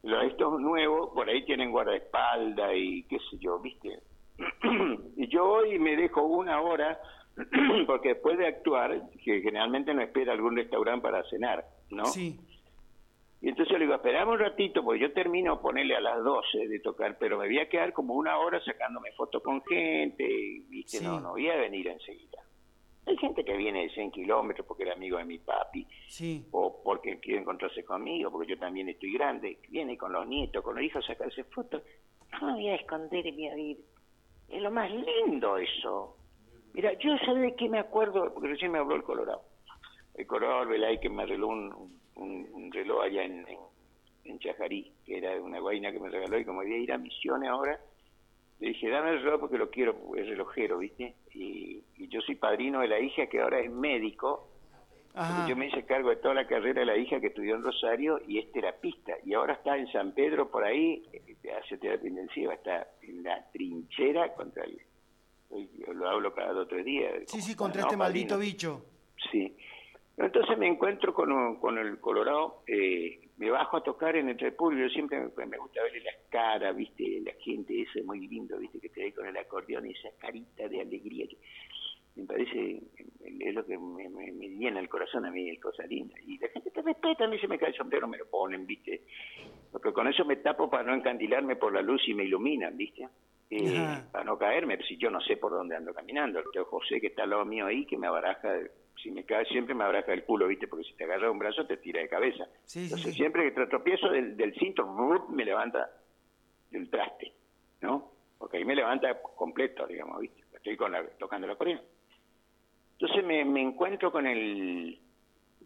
los estos nuevos por ahí tienen guardaespaldas y qué sé yo, ¿viste? (clears throat) y yo hoy me dejo una hora, (clears throat) porque después de actuar, que generalmente no espera algún restaurante para cenar, ¿no? Sí, Y entonces le digo, esperame un ratito, porque yo termino ponerle a las 12 de tocar, pero me voy a quedar como una hora sacándome fotos con gente, y. Sí. No, no voy a venir enseguida. Hay gente que viene de 100 kilómetros porque era amigo de mi papi, sí. o porque quiere encontrarse conmigo, porque yo también estoy grande, viene con los nietos, con los hijos a sacarse fotos. No me voy a esconder y voy a ir. Es lo más lindo eso. Mira, yo de qué me acuerdo, porque recién me habló el Colorado. El Colorado Velay que me arregló un, un- un reloj allá en, en, en Chajarí, que era una guaina que me regaló, y como voy a ir a misiones ahora, le dije, dame el reloj porque lo quiero, es relojero, ¿viste? Y, y yo soy padrino de la hija que ahora es médico, Ajá. yo me hice cargo de toda la carrera de la hija que estudió en Rosario y es terapista. Y ahora está en San Pedro, por ahí, eh, hace terapia intensiva, está en la trinchera contra el... lo hablo cada dos o tres días. Sí, sí, contra no, este maldito bicho. Sí. Entonces me encuentro con, un- con el Colorado, eh, me bajo a tocar en el Repúblico, siempre me, me gusta verle las caras, viste, la gente, eso es muy lindo, viste, que te ve con el acordeón, esa carita de alegría, que me parece, es lo que me, me- me llena el corazón a mí, es cosa linda. Y la gente te respeta, a mí se me cae el sombrero, me lo ponen, viste, porque con eso me tapo para no encandilarme por la luz y me iluminan, viste. Eh, para no caerme, si yo no sé por dónde ando caminando. El tío José que está al lado mío ahí, que me abaraja, si me cae siempre me abaraja el culo, ¿viste? Porque si te agarra un brazo te tira de cabeza. Sí, Entonces sí. siempre que te tropiezo del, del cinto, me levanta del traste, ¿no? Porque ahí me levanta completo, digamos, ¿viste? Estoy con la, tocando la corriente. Entonces me, me encuentro con el...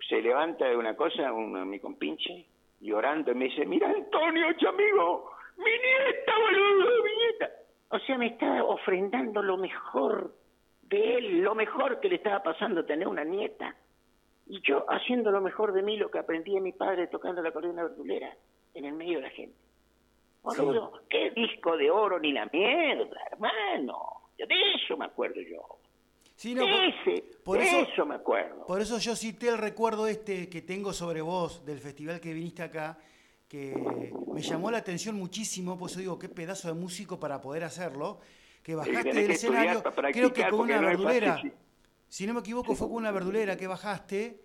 Se levanta de una cosa, un, mi compinche, llorando, y me dice, mira Antonio, amigo, mi nieta, boludo, mi nieta. O sea, me estaba ofrendando lo mejor de él, lo mejor que le estaba pasando tener una nieta. Y yo haciendo lo mejor de mí, lo que aprendí de mi padre tocando la corona verdulera en el medio de la gente. Boludo, qué disco de oro ni la mierda, hermano. De eso me acuerdo yo. Sí, no, de por, ese, por de eso, eso me acuerdo. por eso yo cité el recuerdo este que tengo sobre vos del festival que viniste acá, que me llamó la atención muchísimo, pues yo digo, qué pedazo de músico para poder hacerlo, que bajaste del escenario, creo que con una no verdulera, fácil, sí. si no me equivoco fue con una verdulera que bajaste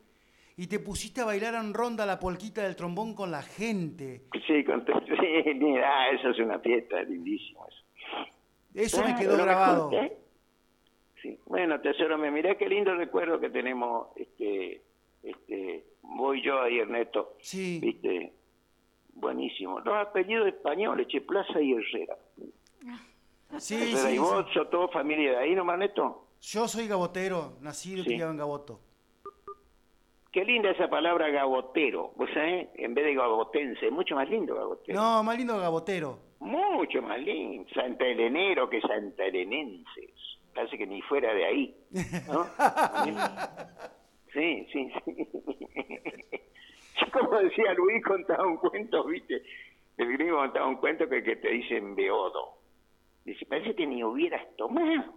y te pusiste a bailar en ronda la polquita del trombón con la gente. Sí, con, (laughs) sí, mira, eso es una fiesta lindísima. Eso. Eso me quedó grabado. Bueno, tesoro, me mirá qué lindo recuerdo que tenemos, este, este, voy yo ahí, Ernesto. Sí. Viste, buenísimo. Los apellidos españoles, Che Plaza y Herrera. Sí, Herrera, sí, y vos sí. sos todo familia de ahí nomás, Ernesto. Yo soy gabotero, nacido y Sí. criado en Gaboto. Qué linda esa palabra gabotero, ¿vos sabés? En vez de gabotense, mucho más lindo gabotero. No, más lindo gabotero. Mucho más lindo. Santa Elenero que Santa Elenenses. Parece que ni fuera de ahí. ¿no? (laughs) Sí, sí, sí. (laughs) Yo (laughs) como decía Luis, contaba un cuento, ¿viste? El gringo contaba un cuento que, que te dicen beodo. Dice, parece que ni hubieras tomado.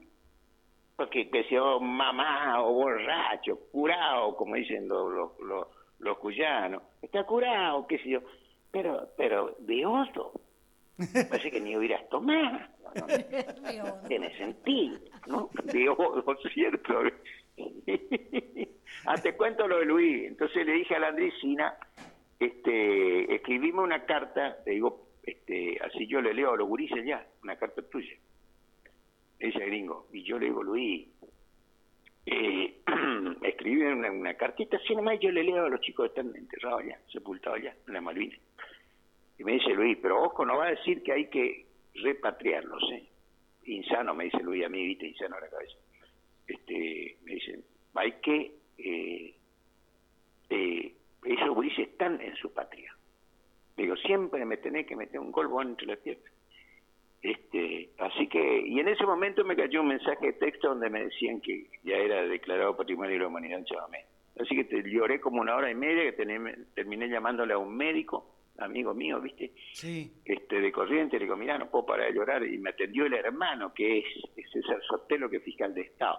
Porque que sea mamá o borracho, curado, como dicen los, los, los, los cuyanos. Está curado, qué sé yo. Pero, pero beodo. Parece que ni hubieras tomado. (laughs) ¿no? Tiene sentido, ¿no? Beodo, ¿cierto? (laughs) ah, te cuento lo de Luis. Entonces le dije a la Andresina, este, escribime una carta, te digo, este, así yo le leo a los gurises ya, una carta tuya. Ese gringo. Y yo le digo, Luis, eh, (clears throat) escribí una, una cartita así nomás yo le leo a los chicos que están enterrados allá, sepultados allá, en la Malvinas. Y me dice Luis, pero ojo, no va a decir que hay que repatriarlos, ¿eh? Insano, me dice Luis a mí, viste, insano a la cabeza. Este, me dicen, hay que, eh, esos gurises están en su patria. Digo, siempre me tenés que meter un golbo entre las piernas. Este, así que, y en ese momento me cayó un mensaje de texto donde me decían que ya era declarado Patrimonio de la Humanidad en Chabamé. Así que te lloré como una hora y media, que tené- terminé llamándole a un médico, amigo mío, ¿viste? Sí. este de corriente, le digo, mirá, no puedo parar de llorar, y me atendió el hermano, que es, es César Sotelo, que es fiscal de Estado.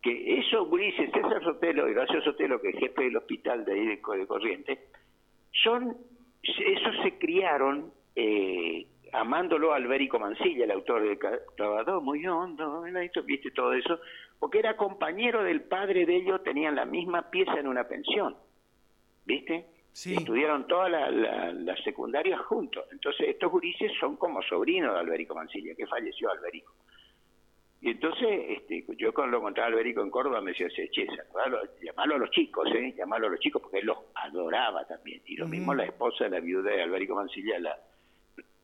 Que esos gurises, César Sotelo y Horacio Sotelo, que es jefe del hospital de ahí de, de Corriente, son, esos se criaron eh, amándolo a Alberico Mancilla, el autor de Clavador, muy hondo, viste todo eso, porque era compañero del padre de ellos, tenían la misma pieza en una pensión, ¿viste? Sí. Estudiaron toda la, la, la secundaria juntos. Entonces, estos gurises son como sobrinos de Alberico Mancilla, que falleció Alberico. Y entonces, este, yo cuando lo encontraba a Alberico en Córdoba me decía, che, llamalo a los chicos, ¿eh? Llamalo a los chicos, porque él los adoraba también. Y lo mismo la esposa de la viuda de Alberico Mancilla, la,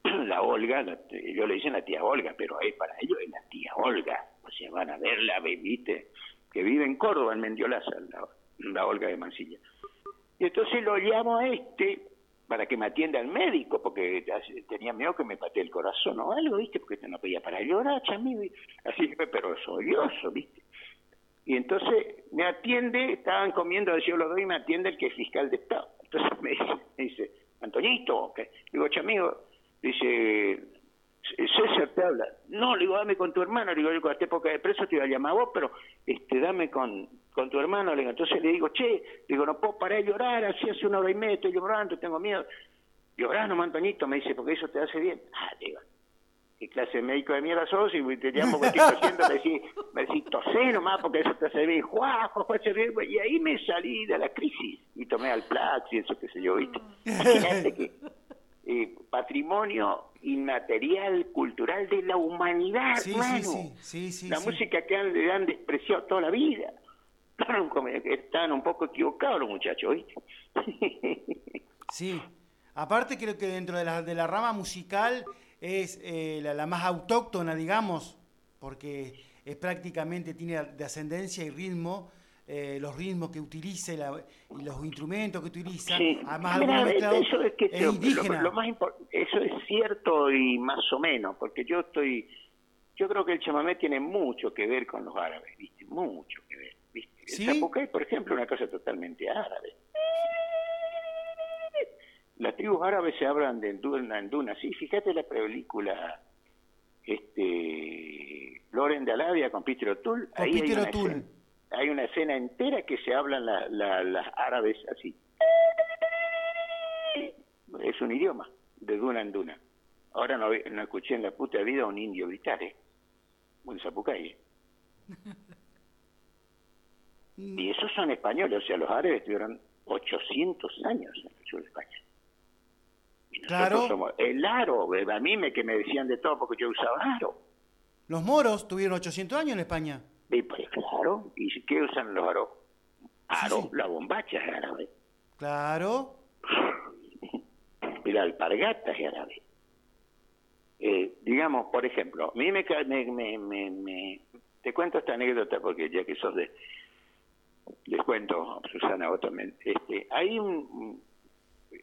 (clears throat) la Olga, la- ellos le dicen la tía Olga, pero para ellos es la tía Olga. O sea, van a verla, viste, que vive en Córdoba, en Mendiolaza, la, la Olga de Mancilla. Y entonces lo llamo a este para que me atienda al médico, porque tenía miedo que me patee el corazón o algo, ¿viste? Porque no podía parar de llorar, chamigo. y- Así pero sollozo, ¿viste? Y entonces me atiende, estaban comiendo, yo lo doy y me atiende el que es fiscal de Estado. Entonces me dice, me dice Antoñito, ¿qué? digo, chamigo, dice, César te habla. No, le digo, dame con tu hermano. Le digo, yo con esta época de preso te iba a llamar a vos, pero este, dame con, con tu hermano. Le digo, entonces le digo, che, le digo, no puedo parar de llorar, así hace una hora y media, estoy llorando, tengo miedo. Llorás, no, Antoñito, me dice, porque eso te hace bien. Ah, digo, ¿qué clase de médico de mierda sos? Y te llamo porque estoy tosiendo, me decís, me decís, tosé nomás porque eso te hace bien. Juá, juá. Y ahí me salí de la crisis y tomé al Plax y eso qué sé yo, ¿viste? Imagínate que eh, patrimonio inmaterial, cultural de la humanidad, Sí, hermano. sí, sí, la música que han, le han despreciado toda la vida. Están un poco equivocados los muchachos, ¿viste? (laughs) Sí. Aparte creo que dentro de la, de la rama musical es eh, la, la más autóctona, digamos, porque es prácticamente, tiene de ascendencia y ritmo, eh, los ritmos que utiliza y, la- y los instrumentos que utiliza, Sí. además Mira, algunos eso es que es lo- indígena. Lo, lo más eso es cierto y más o menos, porque yo estoy yo creo que el chamamé tiene mucho que ver con los árabes, ¿viste? Mucho que ver, El zapucay, por ejemplo, es una cosa totalmente árabe. Las tribus árabes se hablan de Duna en Duna, sí, fíjate la película este Loren de Alavia con Peter O'Toole, Con ahí Peter hay, una escena, hay una escena entera que se hablan la- la- las árabes así. Es un idioma, de Duna en Duna. Ahora no, no escuché en la puta vida a un indio gritar, ¿eh? Un zapucay. ¿eh? Y esos son españoles, o sea, los árabes estuvieron 800 años en el sur de España. Y nosotros Claro. somos el aro, a mí me, que me decían de todo porque yo usaba aro. Los moros tuvieron 800 años en España. Y pues claro, ¿y qué usan los aros? Aro, sí. la bombacha es árabe, Claro. y la alpargata es árabe. Eh, digamos, por ejemplo, a mí me, me, me- me- Te cuento esta anécdota porque ya que sos de... Les cuento, Susana, vos también. Este, hay un...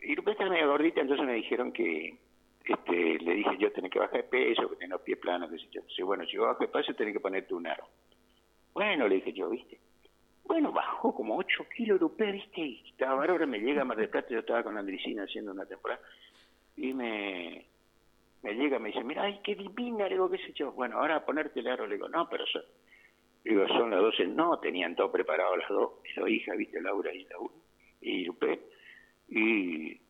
Irupé está medio gordita, entonces me dijeron que... Este, le dije yo tenés que bajar de peso, que tenés los pies planos, que sé yo. Bueno, si bajas de peso tenés que ponerte un aro. Bueno, le dije yo, ¿viste? Bueno, bajó como 8 kilos Irupé, ¿viste? Y estaba bárbaro, me llega a Mar del Plata, yo estaba con Andricina haciendo una temporada, y me, me llega, me dice, mira, ay, qué divina, le digo, qué sé yo. Bueno, ahora ponerte el aro, le digo, no, pero son, digo, son las 12, no, tenían todo preparado las dos, dos hijas, viste, Laura y Laura, y Irupé, y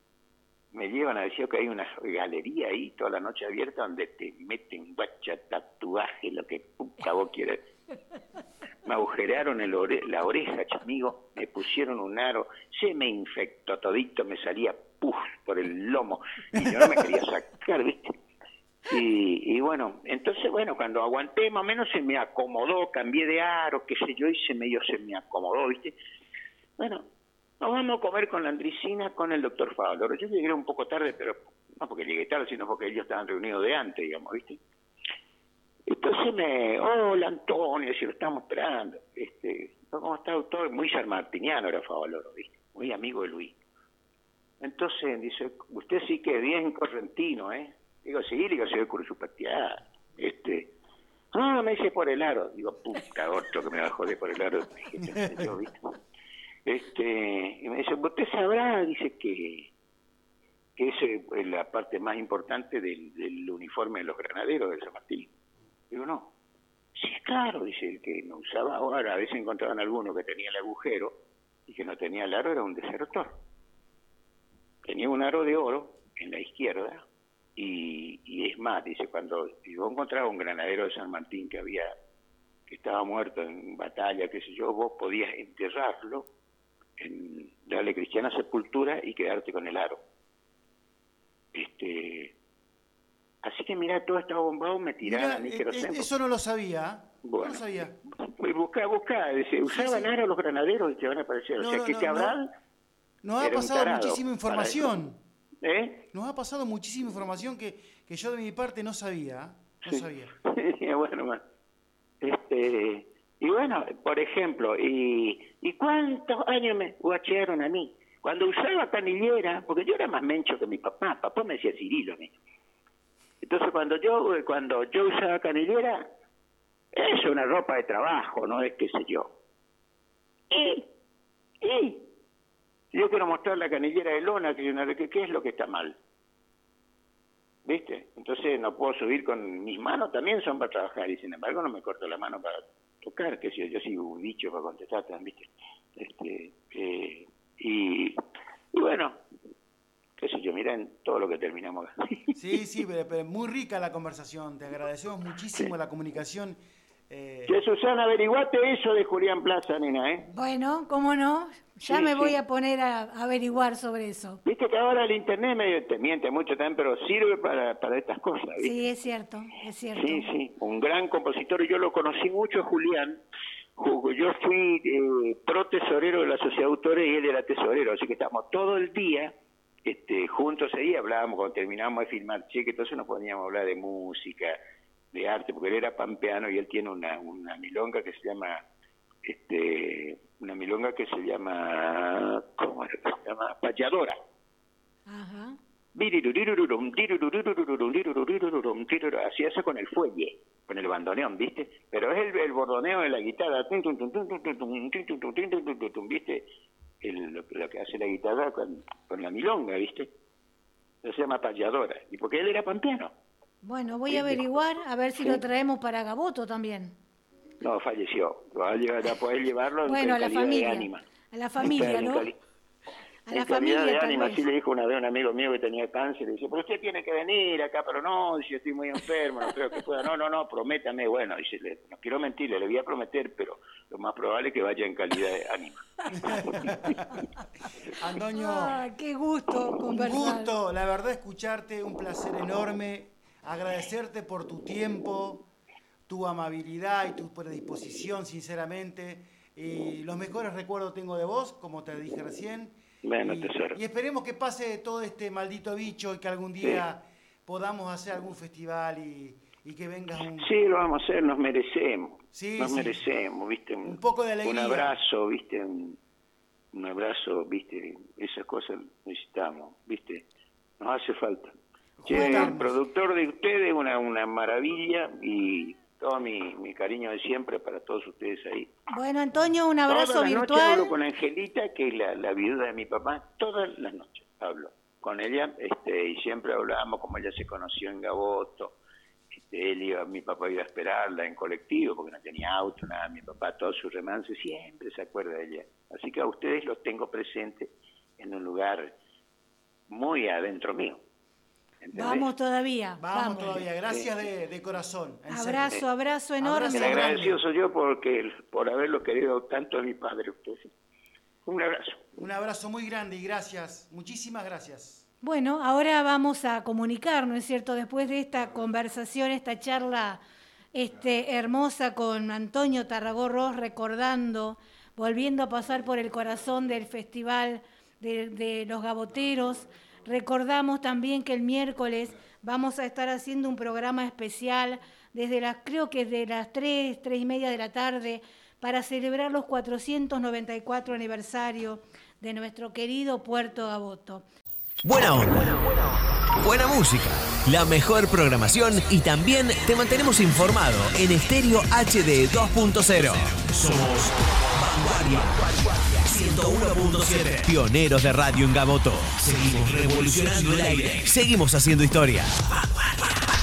me llevan a decir que hay una galería ahí toda la noche abierta donde te meten guacha, tatuaje, lo que puta vos quieras. Me agujerearon el ore- la oreja, chamigo, me pusieron un aro, se me infectó todito, me salía pus por el lomo y yo no me quería sacar, ¿viste? Y, y bueno, entonces, bueno, cuando aguanté más o menos se me acomodó, cambié de aro, qué sé yo, y se medio se me acomodó, ¿viste? Bueno, nos vamos a comer con la Andricina, con el doctor Fablo. Yo llegué un poco tarde, pero no porque llegué tarde, sino porque ellos estaban reunidos de antes, digamos, ¿viste? Entonces me, hola Antonio, si lo estamos esperando. Este, ¿Cómo está doctor? Muy sanmartiniano era Favaloro, ¿viste? Muy amigo de Luis. Entonces dice, usted sí que es bien correntino, ¿eh? Digo, sí, le digo, soy Curuzupatiá. Este, ah, me dice por el aro. Digo, puta, otro que me va a joder por el aro. Dije, yo, (laughs) ¿viste? Este, y me dice, usted sabrá, dice que, que es la parte más importante del, del uniforme de los granaderos de San Martín. Digo, no. Sí, claro, dice el que no usaba ahora, a veces encontraban alguno que tenía el agujero y que no tenía el aro, era un desertor. Tenía un aro de oro en la izquierda y, y es más, dice, cuando yo encontraba un granadero de San Martín que había que estaba muerto en batalla, qué sé yo, vos podías enterrarlo, en, darle cristiana sepultura y quedarte con el aro. Este, así que mira, todo estaba bombado, me tiraban Mirá, a mí eh, eh, eso no lo sabía. Bueno. No lo sabía. Busca, busca, dice, usaban sí. aro los granaderos y te van a aparecer. No, o sea, no, que no, Cabral Nos ha pasado muchísima información. ¿Eh? Nos ha pasado muchísima información que, que yo de mi parte no sabía. No Sí. sabía. (laughs) bueno, man. Este, y bueno, por ejemplo, y, ¿y cuántos años me guachearon a mí? Cuando usaba canillera, porque yo era más mencho que mi papá, papá me decía Cirilo a mí. Entonces cuando yo, cuando yo usaba canillera, es una ropa de trabajo, no es qué sé yo. Y, y, yo quiero mostrar la canillera de lona, que, una, que, ¿qué es lo que está mal? ¿Viste? Entonces no puedo subir con mis manos, también son para trabajar, y sin embargo no me corto la mano para tocar, que si yo, yo soy un bicho para contestar, ¿viste? Este, eh, y, y bueno, qué sé yo, miren todo lo que terminamos. (laughs) Sí, sí, pero, pero muy rica la conversación. Te agradecemos muchísimo la comunicación. Eh, Che, Susana, averiguate eso de Julián Plaza, nena, ¿eh? Bueno, ¿cómo no? Ya Sí, me sí. voy a poner a averiguar sobre eso. Viste que ahora el internet medio te miente mucho también, pero sirve para, para estas cosas, ¿viste? Sí, es cierto, es cierto. Sí, sí, un gran compositor. Yo lo conocí mucho, Julián. Ju- Yo fui eh, pro tesorero de la Sociedad de Autores y él era tesorero, así que estábamos todo el día este, juntos ahí, hablábamos cuando terminábamos de filmar cheque, entonces nos poníamos a hablar de música, de arte, porque él era pampeano y él tiene una, una milonga que se llama, este, una milonga que se llama, ¿cómo era que se llama? Payadora. Ajá. Hacía eso con el fuelle, con el bandoneón, ¿viste? Pero es el, el bordoneo de la guitarra, ¿viste? El, lo, lo que hace la guitarra con, con la milonga, ¿viste? se llama payadora. Y porque él era pampeano. Bueno, voy a averiguar a ver si lo traemos para Gaboto también. No, falleció. Va a, llevar, a poder llevarlo Bueno, a en la calidad de familia. ánima. A la familia, En ¿no? A en la calidad familia de ánima, así le dijo una vez a un amigo mío que tenía cáncer, le dice, pero usted tiene que venir acá, pero no, dice, estoy muy enfermo, no creo que pueda, no, no, no, prométame, bueno, dice, le- no quiero mentirle, le voy a prometer, pero lo más probable es que vaya en calidad de ánima. (laughs) Antonio, Ah, qué gusto un conversar. gusto, la verdad, escucharte, un placer enorme, agradecerte por tu tiempo, tu amabilidad y tu predisposición, sinceramente. Y los mejores recuerdos tengo de vos, como te dije recién. Bueno, y, tesoro. y esperemos que pase todo este maldito bicho y que algún día podamos hacer algún festival y, y que vengas un... Sí, lo vamos a hacer, nos merecemos, Sí, nos sí. merecemos, ¿viste? Un poco de alegría. Un abrazo, ¿viste? Un, un abrazo, ¿viste? Esas cosas necesitamos, ¿viste? Nos hace falta. Che, el productor de ustedes, una, una maravilla y todo mi, mi cariño de siempre para todos ustedes ahí. Bueno, Antonio, un abrazo Todas las noches virtual. hablo con Angelita, que es la, la viuda de mi papá, todas las noches hablo con ella, este, y siempre hablábamos como ella se conoció en Gaboto, este, él iba, mi papá iba a esperarla en colectivo porque no tenía auto, nada, mi papá todo su remance siempre se acuerda de ella. Así que a ustedes los tengo presentes en un lugar muy adentro mío. ¿Entendés? Vamos todavía. Vamos, Vamos. todavía, gracias de, de corazón. en serio. Abrazo, abrazo enorme. El agradecido soy yo porque, por haberlo querido tanto a mi padre. Un abrazo. Un abrazo muy grande y gracias, muchísimas gracias. Bueno, ahora vamos a comunicar, ¿no es cierto? Después de esta conversación, esta charla este, hermosa con Antonio Tarragorros, recordando, volviendo a pasar por el corazón del Festival de, de los Gaboteros. Recordamos también que el miércoles vamos a estar haciendo un programa especial desde las, creo que de las 3, 3 y media de la tarde, para celebrar los 494 aniversario de nuestro querido Puerto Gaboto. Buena onda. Buena música. La mejor programación y también te mantenemos informado en Estéreo HD 2.0. Somos Vanguardia 101.7. Pioneros de radio en Gaboto. Seguimos revolucionando el aire. Seguimos haciendo historia. Vanguardia.